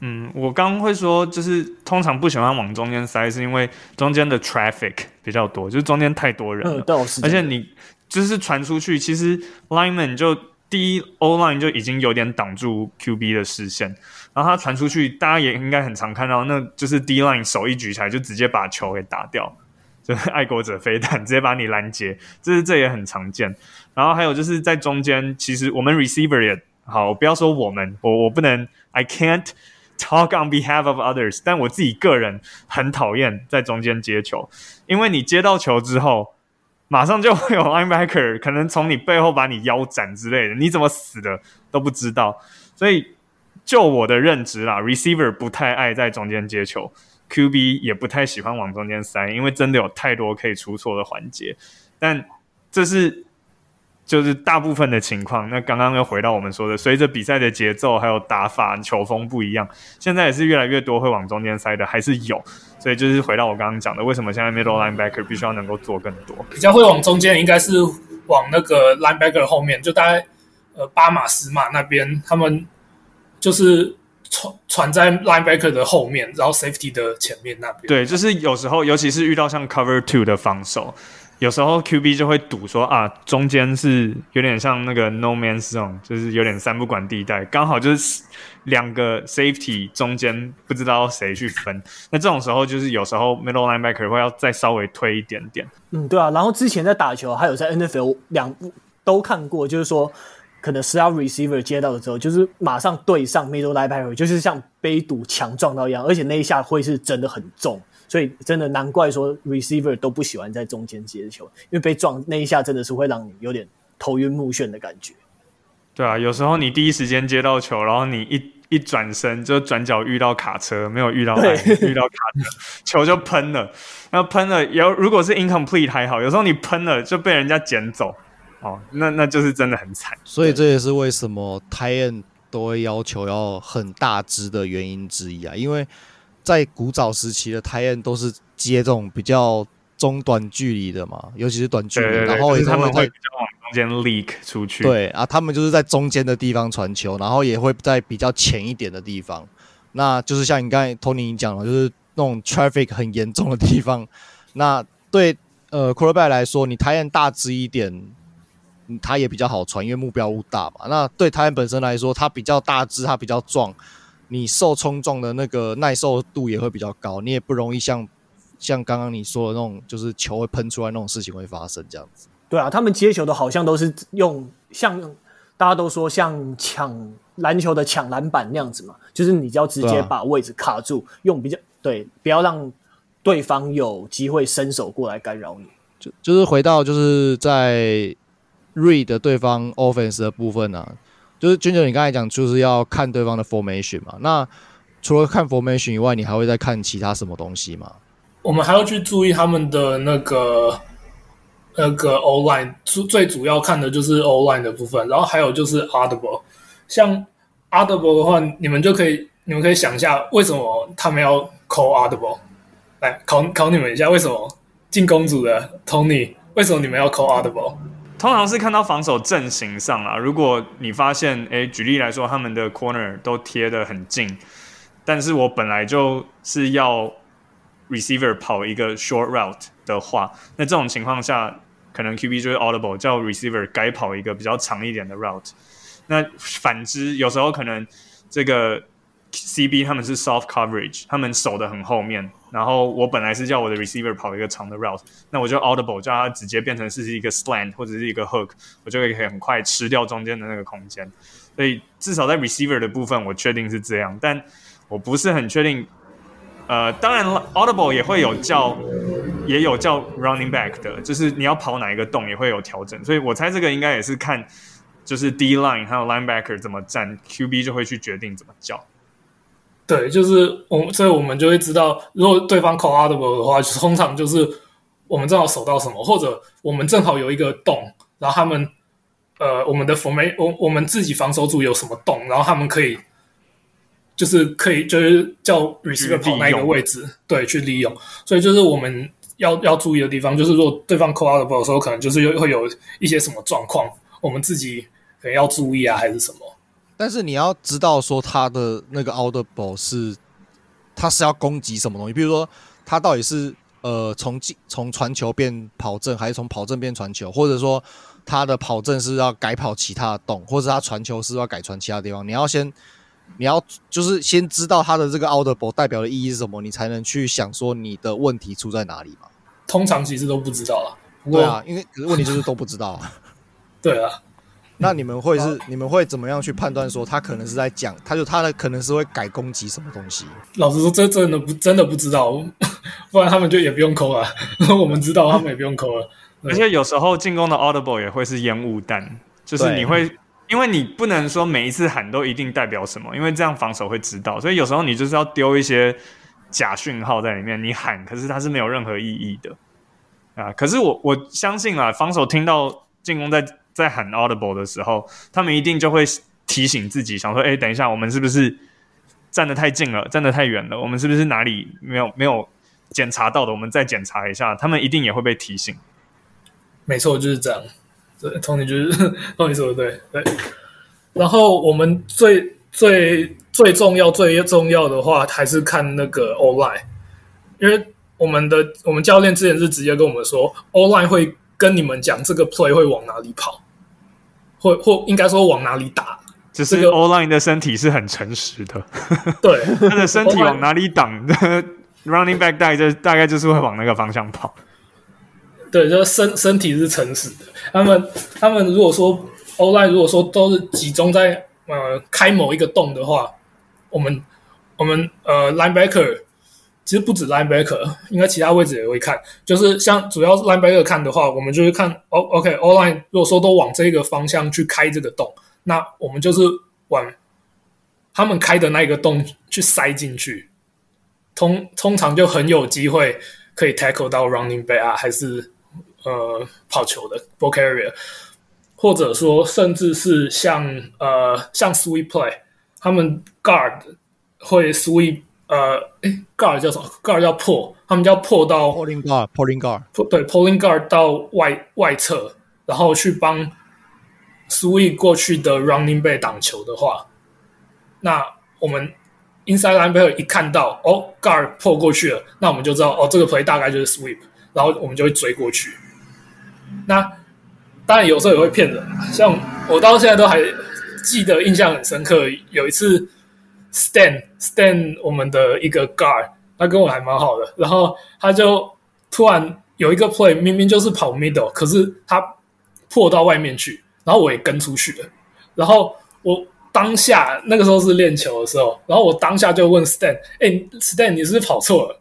嗯，我刚刚会说，就是通常不喜欢往中间塞，是因为中间的 traffic 比较多，就是中间太多人了。嗯，而且你就是传出去，其实 lineman 就第一 O line 就已经有点挡住 QB 的视线，然后他传出去，大家也应该很常看到，那就是 D line 手一举起来就直接把球给打掉，就是爱国者飞弹直接把你拦截，这是这也很常见。然后还有就是在中间，其实我们 receiver 也好，不要说我们，我我不能，I can't talk on behalf of others，但我自己个人很讨厌在中间接球，因为你接到球之后。马上就会有 linebacker 可能从你背后把你腰斩之类的，你怎么死的都不知道。所以就我的认知啦，receiver 不太爱在中间接球，QB 也不太喜欢往中间塞，因为真的有太多可以出错的环节。但这是。就是大部分的情况，那刚刚又回到我们说的，随着比赛的节奏还有打法、球风不一样，现在也是越来越多会往中间塞的，还是有。所以就是回到我刚刚讲的，为什么现在 middle linebacker 必须要能够做更多？比较会往中间，应该是往那个 linebacker 后面，就大概呃八码十码那边，他们就是传传在 linebacker 的后面，然后 safety 的前面那边。对，就是有时候，尤其是遇到像 cover two 的防守。有时候 QB 就会赌说啊，中间是有点像那个 no man's zone，就是有点三不管地带，刚好就是两个 safety 中间不知道谁去分。那这种时候就是有时候 middle linebacker 会要再稍微推一点点。嗯，对啊。然后之前在打球，还有在 NFL 两部都看过，就是说可能 slot receiver 接到的时候，就是马上对上 middle linebacker，就是像被堵墙撞到一样，而且那一下会是真的很重。所以真的难怪说 receiver 都不喜欢在中间接球，因为被撞那一下真的是会让你有点头晕目眩的感觉。对啊，有时候你第一时间接到球，然后你一一转身就转角遇到卡车，没有遇到爱遇到卡车，球就喷了。那喷了，有如果是 incomplete 还好，有时候你喷了就被人家捡走，哦，那那就是真的很惨。所以这也是为什么 tight end 都会要求要很大只的原因之一啊，因为。在古早时期的 tight end 都是接这种比较中短距离的嘛，尤其是短距离，对对对，然后也他们会比较往中间 leak 出去。对啊，他们就是在中间的地方传球，然后也会在比较浅一点的地方。那就是像你刚才 Tony 讲的，就是那种 traffic 很严重的地方。那对呃 quarterback 来说，你 tight end 大只一点，他也比较好传，因为目标物大嘛。那对 end 本身来说，他比较大只，他比较壮。你受冲撞的那个耐受度也会比较高，你也不容易像像刚刚你说的那种，就是球会喷出来那种事情会发生这样子。对啊，他们接球的好像都是用像大家都说像抢篮球的抢篮板那样子嘛，就是你只要直接把位置卡住，啊、用比较对，不要让对方有机会伸手过来干扰你。就就是回到就是在 read 对方 offense 的部分啊。就是娟娟，你刚才讲就是要看对方的 formation 嘛？那除了看 formation 以外，你还会再看其他什么东西吗？我们还要去注意他们的那个那个 O line，最最主要看的就是 O line 的部分，然后还有就是 audible。像 audible 的话，你们就可以你们可以想一下，为什么他们要 call audible？来考考你们一下，为什么进攻组的 Tony，为什么你们要 call audible？通常是看到防守阵型上啊，如果你发现，诶，举例来说，他们的 corner 都贴得很近，但是我本来就是要 receiver 跑一个 short route 的话，那这种情况下，可能 QB 就会 audible 叫 receiver 改跑一个比较长一点的 route。那反之，有时候可能这个。CB 他们是 soft coverage，他们守得很后面，然后我本来是叫我的 receiver 跑一个长的 route，那我就 audible 叫他直接变成是一个 slant 或者是一个 hook，我就可以很快吃掉中间的那个空间。所以至少在 receiver 的部分，我确定是这样，但我不是很确定。呃，当然 audible 也会有叫，也有叫 running back 的，就是你要跑哪一个洞也会有调整。所以我猜这个应该也是看就是 D line 还有 linebacker 怎么站，QB 就会去决定怎么叫。对，就是我，所以我们就会知道，如果对方 call audible 的话，通常就是我们正好守到什么，或者我们正好有一个洞，然后他们呃，我们的 formation，我我们自己防守组有什么洞，然后他们可以就是可以就是叫 receiver 跑那一个位置，对，去利用。所以就是我们要要注意的地方，就是如果对方 call audible 的时候，可能就是又会有一些什么状况，我们自己可能要注意啊，还是什么。但是你要知道说他的那个 audible 是，他是要攻击什么东西？比如说他到底是呃从进从传球变跑阵，还是从跑阵变传球，或者说他的跑阵是要改跑其他的洞，或者他传球是要改传其他地方，你要先你要就是先知道他的这个 audible 代表的意义是什么，你才能去想说你的问题出在哪里嘛。通常其实都不知道啊。对啊，因为可是问题就是都不知道啊。对啊。那你们会是你们会怎么样去判断说他可能是在讲，他就他的可能是会改攻击什么东西？老实说，这真的不真的不知道，不然他们就也不用抠了。我们知道，他们也不用抠了。而且有时候进攻的 audible 也会是烟雾弹，就是你会因为你不能说每一次喊都一定代表什么，因为这样防守会知道，所以有时候你就是要丢一些假讯号在里面，你喊可是它是没有任何意义的啊。可是我我相信啊，防守听到进攻在。在喊 audible 的时候，他们一定就会提醒自己，想说：“哎、等一下，我们是不是站得太近了，站得太远了？我们是不是哪里没有没有检查到的？我们再检查一下。”他们一定也会被提醒。没错，就是这样。对，Tony 就是 Tony 说的对对。然后我们最最最重要、最重要的话，还是看那个 online，因为我们的我们教练之前是直接跟我们说，online 会跟你们讲这个 play 会往哪里跑。或或应该说往哪里打，只是 O-line 的身体是很诚实的。对，他的身体往哪里挡，running back 大概就大概就是会往那个方向跑。对，就是身身体是诚实的。他们他们如果说 O-line 如果说都是集中在呃开某一个洞的话，我们我们呃 linebacker。其实不止 linebacker，应该其他位置也会看。就是像主要 linebacker 看的话，我们就是看 O OK O-line，如果说都往这个方向去开这个洞，那我们就是往他们开的那一个洞去塞进去。通通常就很有机会可以 tackle 到 running back 啊，还是呃跑球的 ball carrier，或者说甚至是像呃像 sweep play，他们 guard 会 sweep。呃，诶，guard 叫什么？guard 叫破，他们叫破到 pulling guard，pulling guard，对，pulling guard 到外外侧，然后去帮 sweep 过去的 running back 挡球的话，那我们 inside linebacker 一看到哦，guard 破过去了，那我们就知道哦，这个 play 大概就是 sweep，然后我们就会追过去。那当然有时候也会骗人，像我到现在都还记得印象很深刻，有一次。Stan Stan 我们的一个 guard，他跟我还蛮好的，然后他就突然有一个 play，明明就是跑 middle，可是他破到外面去，然后我也跟出去了，然后我当下那个时候是练球的时候，然后我当下就问 Stan，哎，Stan 你是不是跑错了？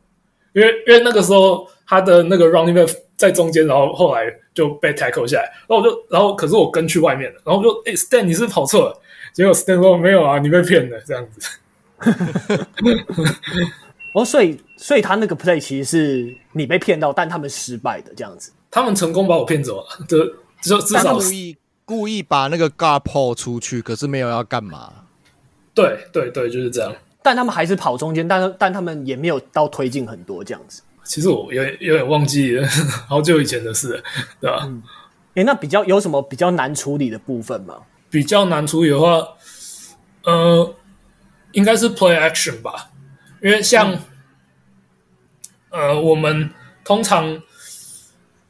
因为因为那个时候他的那个 running back 在中间，然后后来就被 tackle 下来，然后我就然后可是我跟去外面了，然后我就哎 Stan 你是不是跑错了？结果 Stan 说没有啊，你被骗了这样子。哦，所以所以他那个 play 其实是你被骗到，但他们失败的这样子。他们成功把我骗走了，就就至少故意故意把那个 guard pull 出去，可是没有要干嘛。对对对，就是这样。但他们还是跑中间，但但他们也没有到推进很多这样子。其实我有点有点忘记了，好久以前的事了，对吧？嗯。诶，那比较有什么比较难处理的部分吗？比较难处理的话，呃。应该是 play action 吧，因为像，嗯、呃，我们通常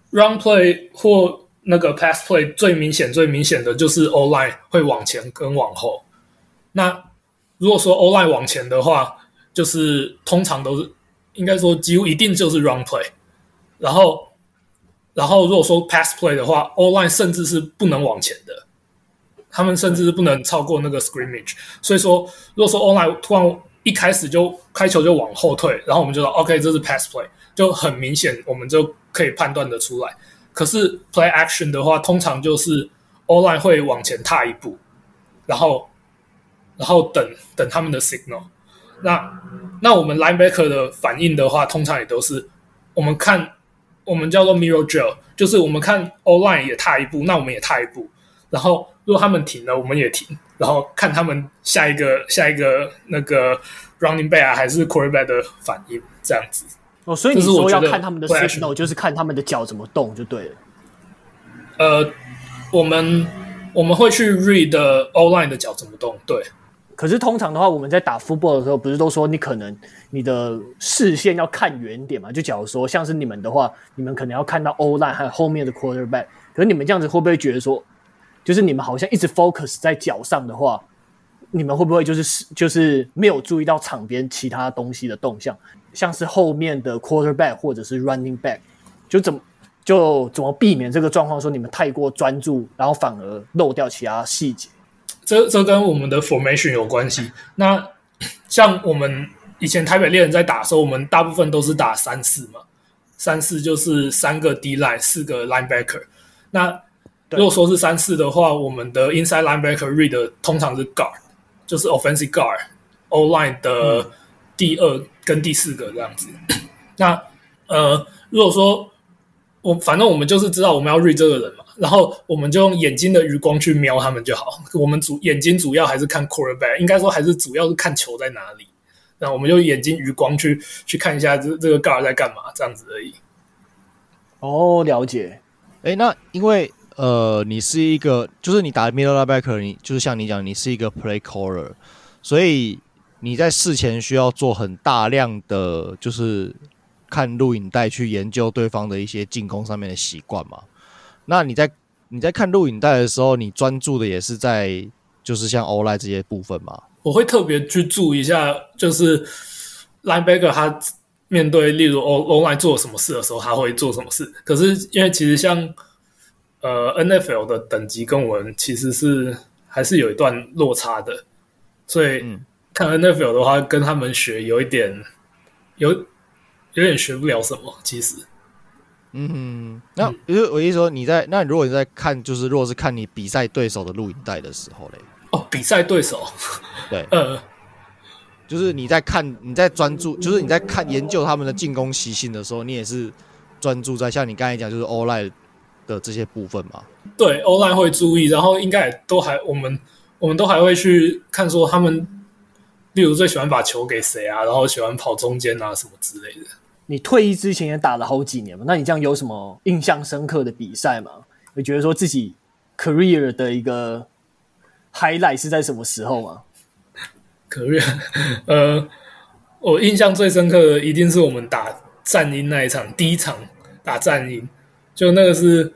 run play 或那个 pass play 最明显、最明显的就是 O line 会往前跟往后。那如果说 O line 往前的话，就是通常都是应该说几乎一定就是 run play。然后，然后如果说 pass play 的话，O line 甚至是不能往前的。他们甚至是不能超过那个 scrimmage，所以说，如果说 online 突然一开始就开球就往后退，然后我们就说 OK，这是 pass play，就很明显，我们就可以判断得出来。可是 play action 的话，通常就是 online 会往前踏一步，然后，然后等等他们的 signal。那那我们 linebacker 的反应的话，通常也都是我们看我们叫做 mirror drill，就是我们看 online 也踏一步，那我们也踏一步，然后。如果他们停了，我们也停，然后看他们下一个下一个那个 running back 啊，还是 quarterback 的反应，这样子。哦，所以你说要看他们的 signal，就是看他们的脚怎么动就对了。呃，我们我们会去 read O line 的脚怎么动，对。可是通常的话，我们在打 football 的时候，不是都说你可能你的视线要看远点嘛？就假如说像是你们的话，你们可能要看到 O line 还有后面的 quarterback。可是你们这样子会不会觉得说，就是你们好像一直 focus 在脚上的话，你们会不会就是就是没有注意到场边其他东西的动向，像是后面的 quarterback 或者是 running back，就怎么就怎么避免这个状况？说你们太过专注，然后反而漏掉其他细节。这这跟我们的 formation 有关系。那 像我们以前台北猎人在打的时候，我们大部分都是打三四嘛，三四就是三个 D line，四个 linebacker。那如果说是三四的话，我们的 inside linebacker read 通常是 guard，就是 offensive guard，O line 的第二跟第四个这样子。嗯、那呃，如果说我反正我们就是知道我们要 read 这个人嘛。然后我们就用眼睛的余光去瞄他们就好。我们主眼睛主要还是看 quarterback，应该说还是主要是看球在哪里。那我们就眼睛余光去去看一下这这个 guard 在干嘛，这样子而已。哦，了解。哎，那因为呃，你是一个，就是你打 middle linebacker，你就是像你讲，你是一个 play caller，所以你在事前需要做很大量的，就是看录影带去研究对方的一些进攻上面的习惯嘛。那你在你在看录影带的时候，你专注的也是在就是像 o l i 这些部分吗？我会特别去注意一下，就是 linebacker 他面对例如 o l i 做什么事的时候，他会做什么事。可是因为其实像呃 NFL 的等级跟我们其实是还是有一段落差的，所以看 NFL 的话，跟他们学有一点有有点学不了什么，其实。嗯，那因为我意思说，你在那如果你在看，就是如果是看你比赛对手的录影带的时候嘞，哦，比赛对手，对，呃，就是你在看，你在专注，就是你在看研究他们的进攻习性的时候，你也是专注在像你刚才讲，就是 O-line 的这些部分嘛？对，O-line 会注意，然后应该也都还，我们我们都还会去看说他们，例如最喜欢把球给谁啊，然后喜欢跑中间啊什么之类的。你退役之前也打了好几年嘛，那你这样有什么印象深刻的比赛吗？你觉得说自己 career 的一个 highlight 是在什么时候吗？career，呃，我印象最深刻的一定是我们打战鹰那一场，第一场打战鹰，就那个是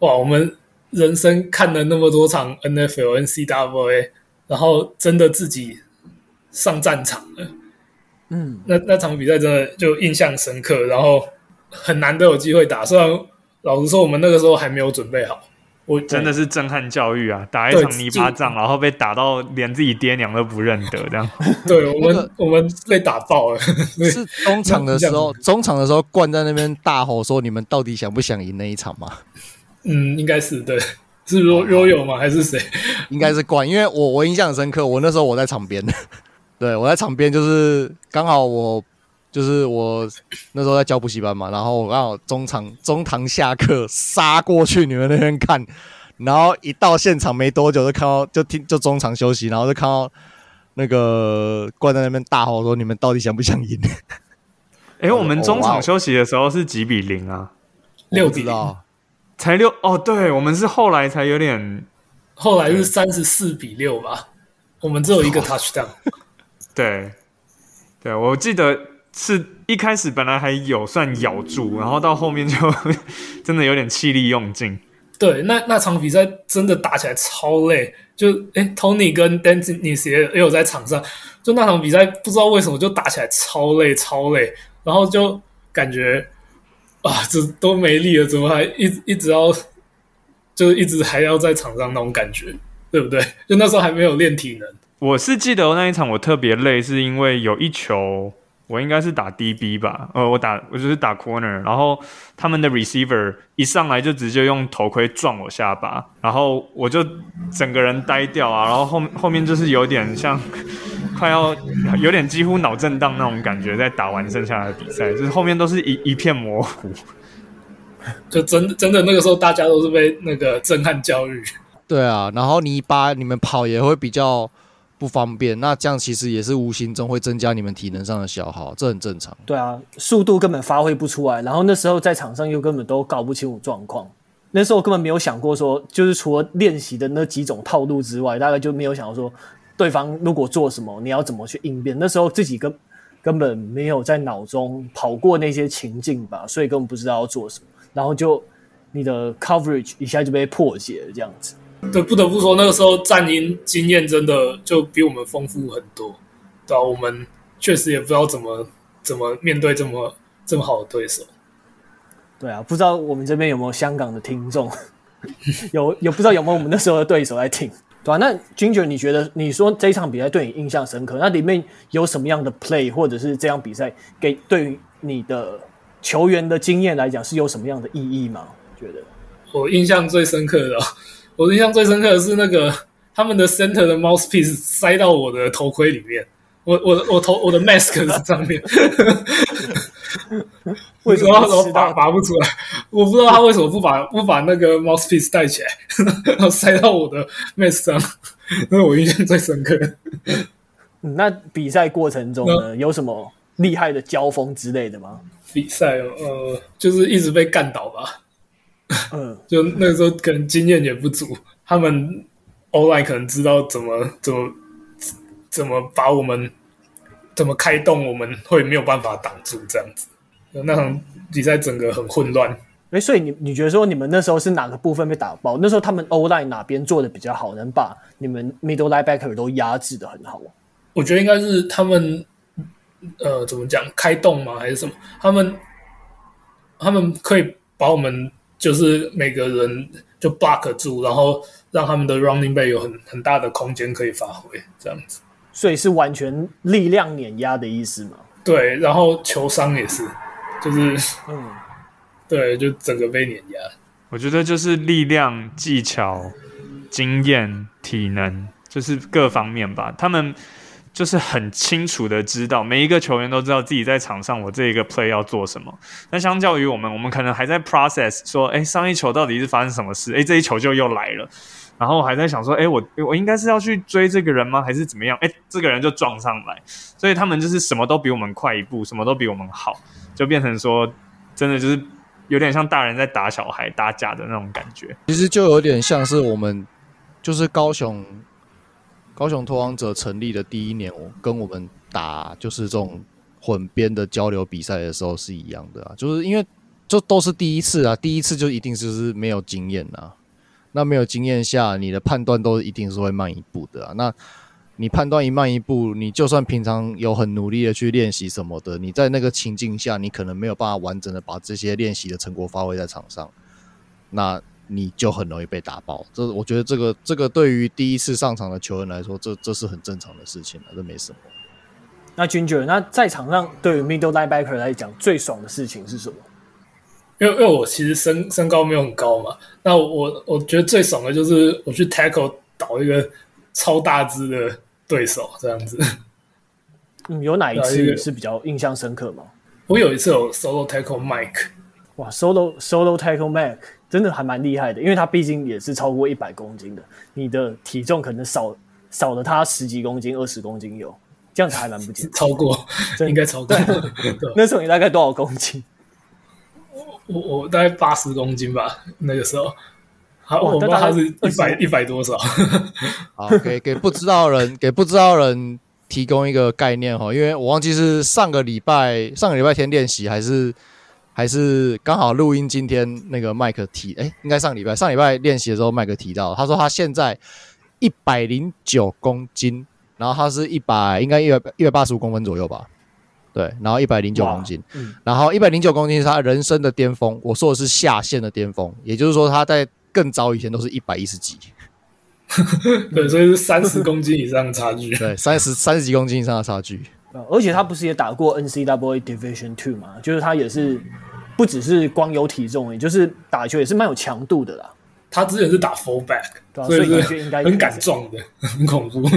哇，我们人生看了那么多场 NFL、NCAA，然后真的自己上战场了。嗯，那那场比赛真的就印象深刻，然后很难得有机会打。虽然老实说，我们那个时候还没有准备好。我真的是震撼教育啊！打一场泥巴仗，然后被打到连自己爹娘都不认得，这样。对我们，那个、我们被打爆了。是中场的时候，中场的时候，冠在那边大吼说：“你们到底想不想赢那一场吗？”嗯，应该是对，是若若有吗？还是谁？应该是冠，因为我我印象很深刻，我那时候我在场边。对，我在场边，就是刚好我就是我那时候在教补习班嘛，然后我刚好中场中堂下课杀过去你们那边看，然后一到现场没多久就看到就听就中场休息，然后就看到那个冠在那边大吼说：“你们到底想不想赢？”哎、欸，我们中场休息的时候是几比零啊？六比零，才六哦。对，我们是后来才有点，后来是三十四比六吧？我们只有一个 touchdown。对，对，我记得是一开始本来还有算咬住，然后到后面就 真的有点气力用尽。对，那那场比赛真的打起来超累，就诶，Tony 跟 Dennis 也也有在场上，就那场比赛不知道为什么就打起来超累超累，然后就感觉啊，这都没力了，怎么还一一直要就是一直还要在场上那种感觉，对不对？就那时候还没有练体能。我是记得那一场我特别累，是因为有一球我应该是打 DB 吧，呃，我打我就是打 corner，然后他们的 receiver 一上来就直接用头盔撞我下巴，然后我就整个人呆掉啊，然后后后面就是有点像 快要有点几乎脑震荡那种感觉，在打完剩下的比赛，就是后面都是一一片模糊，就真的真的那个时候大家都是被那个震撼教育，对啊，然后泥巴你们跑也会比较。不方便，那这样其实也是无形中会增加你们体能上的消耗，这很正常。对啊，速度根本发挥不出来，然后那时候在场上又根本都搞不清楚状况。那时候根本没有想过说，就是除了练习的那几种套路之外，大概就没有想到说对方如果做什么，你要怎么去应变。那时候自己根根本没有在脑中跑过那些情境吧，所以根本不知道要做什么，然后就你的 coverage 一下就被破解了，这样子。对，不得不说那个时候战鹰经验真的就比我们丰富很多，对啊，我们确实也不知道怎么怎么面对这么这么好的对手。对啊，不知道我们这边有没有香港的听众，有有不知道有没有我们那时候的对手来听，对吧、啊？那 Ginger，你觉得你说这一场比赛对你印象深刻，那里面有什么样的 play 或者是这样比赛给对于你的球员的经验来讲是有什么样的意义吗？觉得我印象最深刻的。我印象最深刻的是那个 他们的 center 的 mouthpiece 塞到我的头盔里面，我我我头我的 mask 上面，为什么他怎么拔拔不出来？我不知道他为什么不把 不把那个 mouthpiece 带起来，然后塞到我的 mask 上，那是我印象最深刻的。那比赛过程中呢，有什么厉害的交锋之类的吗？比赛呃，就是一直被干倒吧。嗯，就那个时候可能经验也不足，他们 O-line 可能知道怎么怎么怎么把我们怎么开动，我们会没有办法挡住这样子。那场比赛整个很混乱。哎、欸，所以你你觉得说你们那时候是哪个部分被打爆？那时候他们 O-line 哪边做的比较好，能把你们 Middle Linebacker 都压制的很好？我觉得应该是他们呃怎么讲开动吗？还是什么？他们他们可以把我们。就是每个人就 block 住，然后让他们的 running back 有很很大的空间可以发挥，这样子。所以是完全力量碾压的意思吗？对，然后球商也是，就是嗯，对，就整个被碾压。我觉得就是力量、技巧、经验、体能，就是各方面吧。他们。就是很清楚的知道，每一个球员都知道自己在场上我这一个 play 要做什么。那相较于我们，我们可能还在 process 说，哎，上一球到底是发生什么事？哎，这一球就又来了，然后还在想说，哎，我我应该是要去追这个人吗？还是怎么样？哎，这个人就撞上来，所以他们就是什么都比我们快一步，什么都比我们好，就变成说，真的就是有点像大人在打小孩打架的那种感觉。其实就有点像是我们，就是高雄。高雄拓荒者成立的第一年，我跟我们打就是这种混编的交流比赛的时候是一样的啊，就是因为这都是第一次啊，第一次就一定就是没有经验啊。那没有经验下，你的判断都一定是会慢一步的啊。那你判断一慢一步，你就算平常有很努力的去练习什么的，你在那个情境下，你可能没有办法完整的把这些练习的成果发挥在场上。那你就很容易被打爆，这我觉得这个这个对于第一次上场的球员来说，这这是很正常的事情了，这没什么。那 Ginger，那在场上对于 Middle Linebacker 来讲，最爽的事情是什么？因为因为我其实身身高没有很高嘛，那我我觉得最爽的就是我去 Tackle 倒一个超大只的对手这样子。嗯，有哪一次是比较印象深刻吗？我有一次有 Solo Tackle Mike，哇，Solo Solo Tackle Mike。真的还蛮厉害的，因为他毕竟也是超过一百公斤的，你的体重可能少少了他十几公斤、二十公斤有，这样子还蛮不简单。超过，的应该超过。那时候你大概多少公斤？我我我大概八十公斤吧，那个时候。好，我不知道他是一百一百多少。好，给给不知道的人给不知道的人提供一个概念哈，因为我忘记是上个礼拜上个礼拜天练习还是。还是刚好录音，今天那个麦克提，哎，应该上礼拜上礼拜练习的时候，麦克提到，他说他现在一百零九公斤，然后他是一百，应该一百一百八十五公分左右吧，对，然后一百零九公斤，嗯、然后一百零九公斤是他人生的巅峰，我说的是下限的巅峰，也就是说他在更早以前都是一百一十几，对，所以是三十公斤以上的差距，对，三十三十几公斤以上的差距，而且他不是也打过 N C W A Division Two 嘛，就是他也是。不只是光有体重，也就是打球也是蛮有强度的啦。他之前是打 fullback，对啊，所以应该很敢撞的，很恐怖。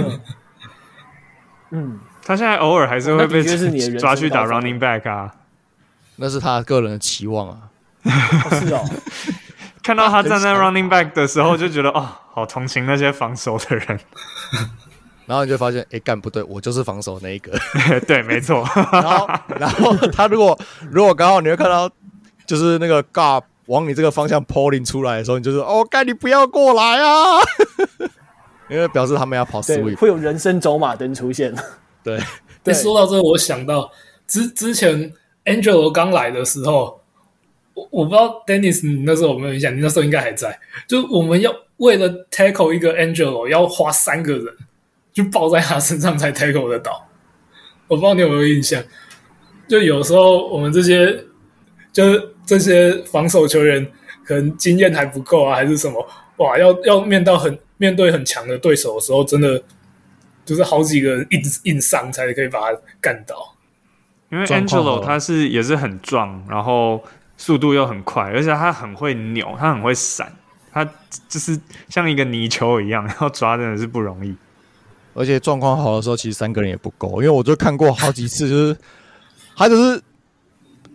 嗯，他现在偶尔还是会被抓去打 running back 啊，那是他个人的期望啊。是哦，看到他站在 running back 的时候，就觉得哦，好同情那些防守的人。然后你就发现，哎，干不对，我就是防守那一个。对，没错。然后，然后他如果如果刚好你会看到。就是那个 guard 往你这个方向 pulling 出来的时候，你就是：“哦，该你不要过来啊！” 因为表示他们要跑 sweep，会有人生走马灯出现。对，对。说到这个，我想到之之前 Angelo 刚来的时候，我我不知道 Dennis 你那时候有没有印象？你那时候应该还在。就我们要为了 tackle 一个 Angelo，要花三个人就抱在他身上才 tackle 得到。我不知道你有没有印象？就有时候我们这些就是这些防守球员可能经验还不够啊，还是什么？哇，要要面到很面对很强的对手的时候，真的就是好几个人硬硬上才可以把他干倒。因为 Angelo 他是也是很壮，然后速度又很快，而且他很会扭，他很会闪，他就是像一个泥鳅一样，要抓真的是不容易。而且状况好的时候，其实三个人也不够，因为我就看过好几次，就是他就是。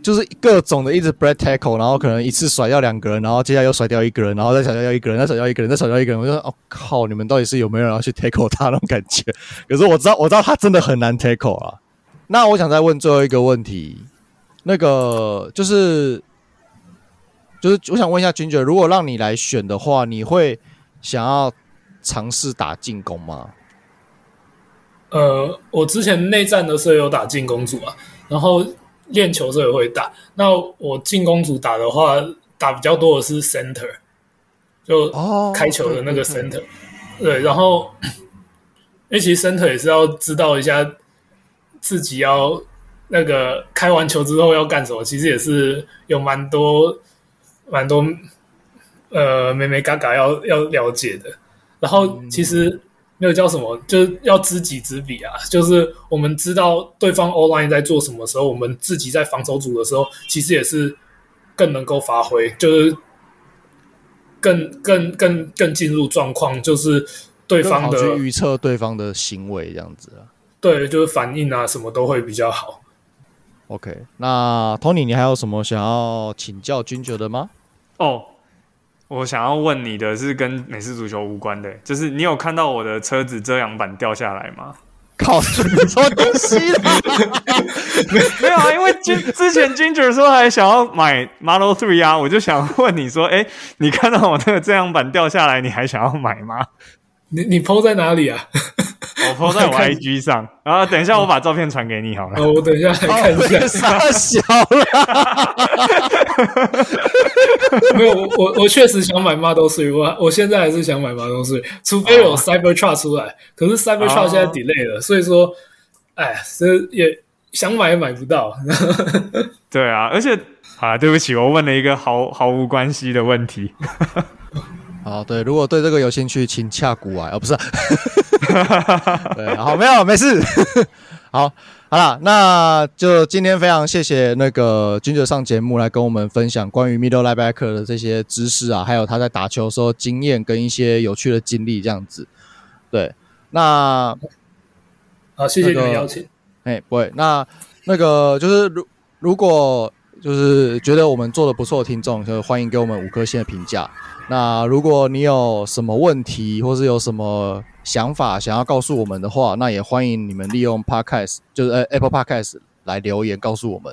就是各种的一直 break tackle，然后可能一次甩掉两个人，然后接下来又甩掉一个人，然后再甩掉一个人，再甩掉一个人，再甩掉一个人。我就说，哦靠，你们到底是有没有人要去 tackle 他那种感觉？可是我知道，我知道他真的很难 tackle 啊。那我想再问最后一个问题，那个就是就是我想问一下君爵如果让你来选的话，你会想要尝试打进攻吗？呃，我之前内战的时候有打进攻组啊，然后。练球时候也会打，那我进攻组打的话，打比较多的是 center，就开球的那个 center，、哦、对，然后因为其实 center 也是要知道一下自己要那个开完球之后要干什么，其实也是有蛮多蛮多呃没没嘎嘎要要了解的，然后其实。嗯那个叫什么？就是要知己知彼啊！就是我们知道对方 O-line 在做什么时候，我们自己在防守组的时候，其实也是更能够发挥，就是更更更更进入状况，就是对方的去预测对方的行为这样子啊。对，就是反应啊，什么都会比较好。OK，那 Tony，你还有什么想要请教 Ginger 的吗？哦。我想要问你的是跟美式足球无关的，就是你有看到我的车子遮阳板掉下来吗？靠，什么东西啦？没有啊，因为之之前 Ginger 说还想要买 Model Three 啊，我就想问你说，哎，你看到我那个遮阳板掉下来，你还想要买吗？你你 PO 在哪里啊？我 PO 在我 IG 上，然后等一下我把照片传给你好了。哦，我等一下来看一下。太小了。没有，我我我确实想买 Model 3，我我现在还是想买 Model 3，除非有 Cybertruck 出来。Oh. 可是 Cybertruck 现在 delay 了，oh. 所以说，哎，这也想买也买不到。对啊，而且啊，对不起，我问了一个毫毫无关系的问题。好，对，如果对这个有兴趣，请洽股癌。哦，不是，对，好，没有，没事，好，好了，那就今天非常谢谢那个 Ginger 上节目来跟我们分享关于 Middle Linebacker 的这些知识啊，还有他在打球的时候经验跟一些有趣的经历，这样子，对，那好，谢谢你的邀请，哎，不会，那那个就是如如果就是觉得我们做的不错的听众，就欢迎给我们五颗星的评价。那如果你有什么问题，或是有什么想法想要告诉我们的话，那也欢迎你们利用 Podcast，就是 Apple Podcast 来留言告诉我们，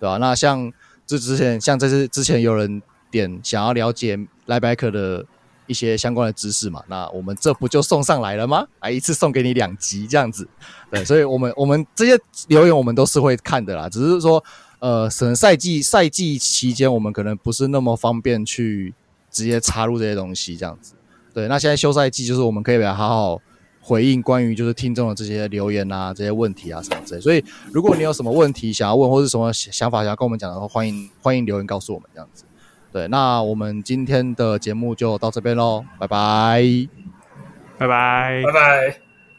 对吧？那像这之前，像这次之前有人点想要了解 LIEBAG 的一些相关的知识嘛，那我们这不就送上来了吗？来一次送给你两集这样子，对，所以我们我们这些留言我们都是会看的啦，只是说呃，省赛季赛季期间我们可能不是那么方便去。直接插入这些东西，这样子，对。那现在休赛季，就是我们可以来好好回应关于就是听众的这些留言啊、这些问题啊什么之类。所以，如果你有什么问题想要问，或是什么想法想要跟我们讲的话，欢迎欢迎留言告诉我们，这样子。对，那我们今天的节目就到这边喽，拜拜，拜拜，拜拜。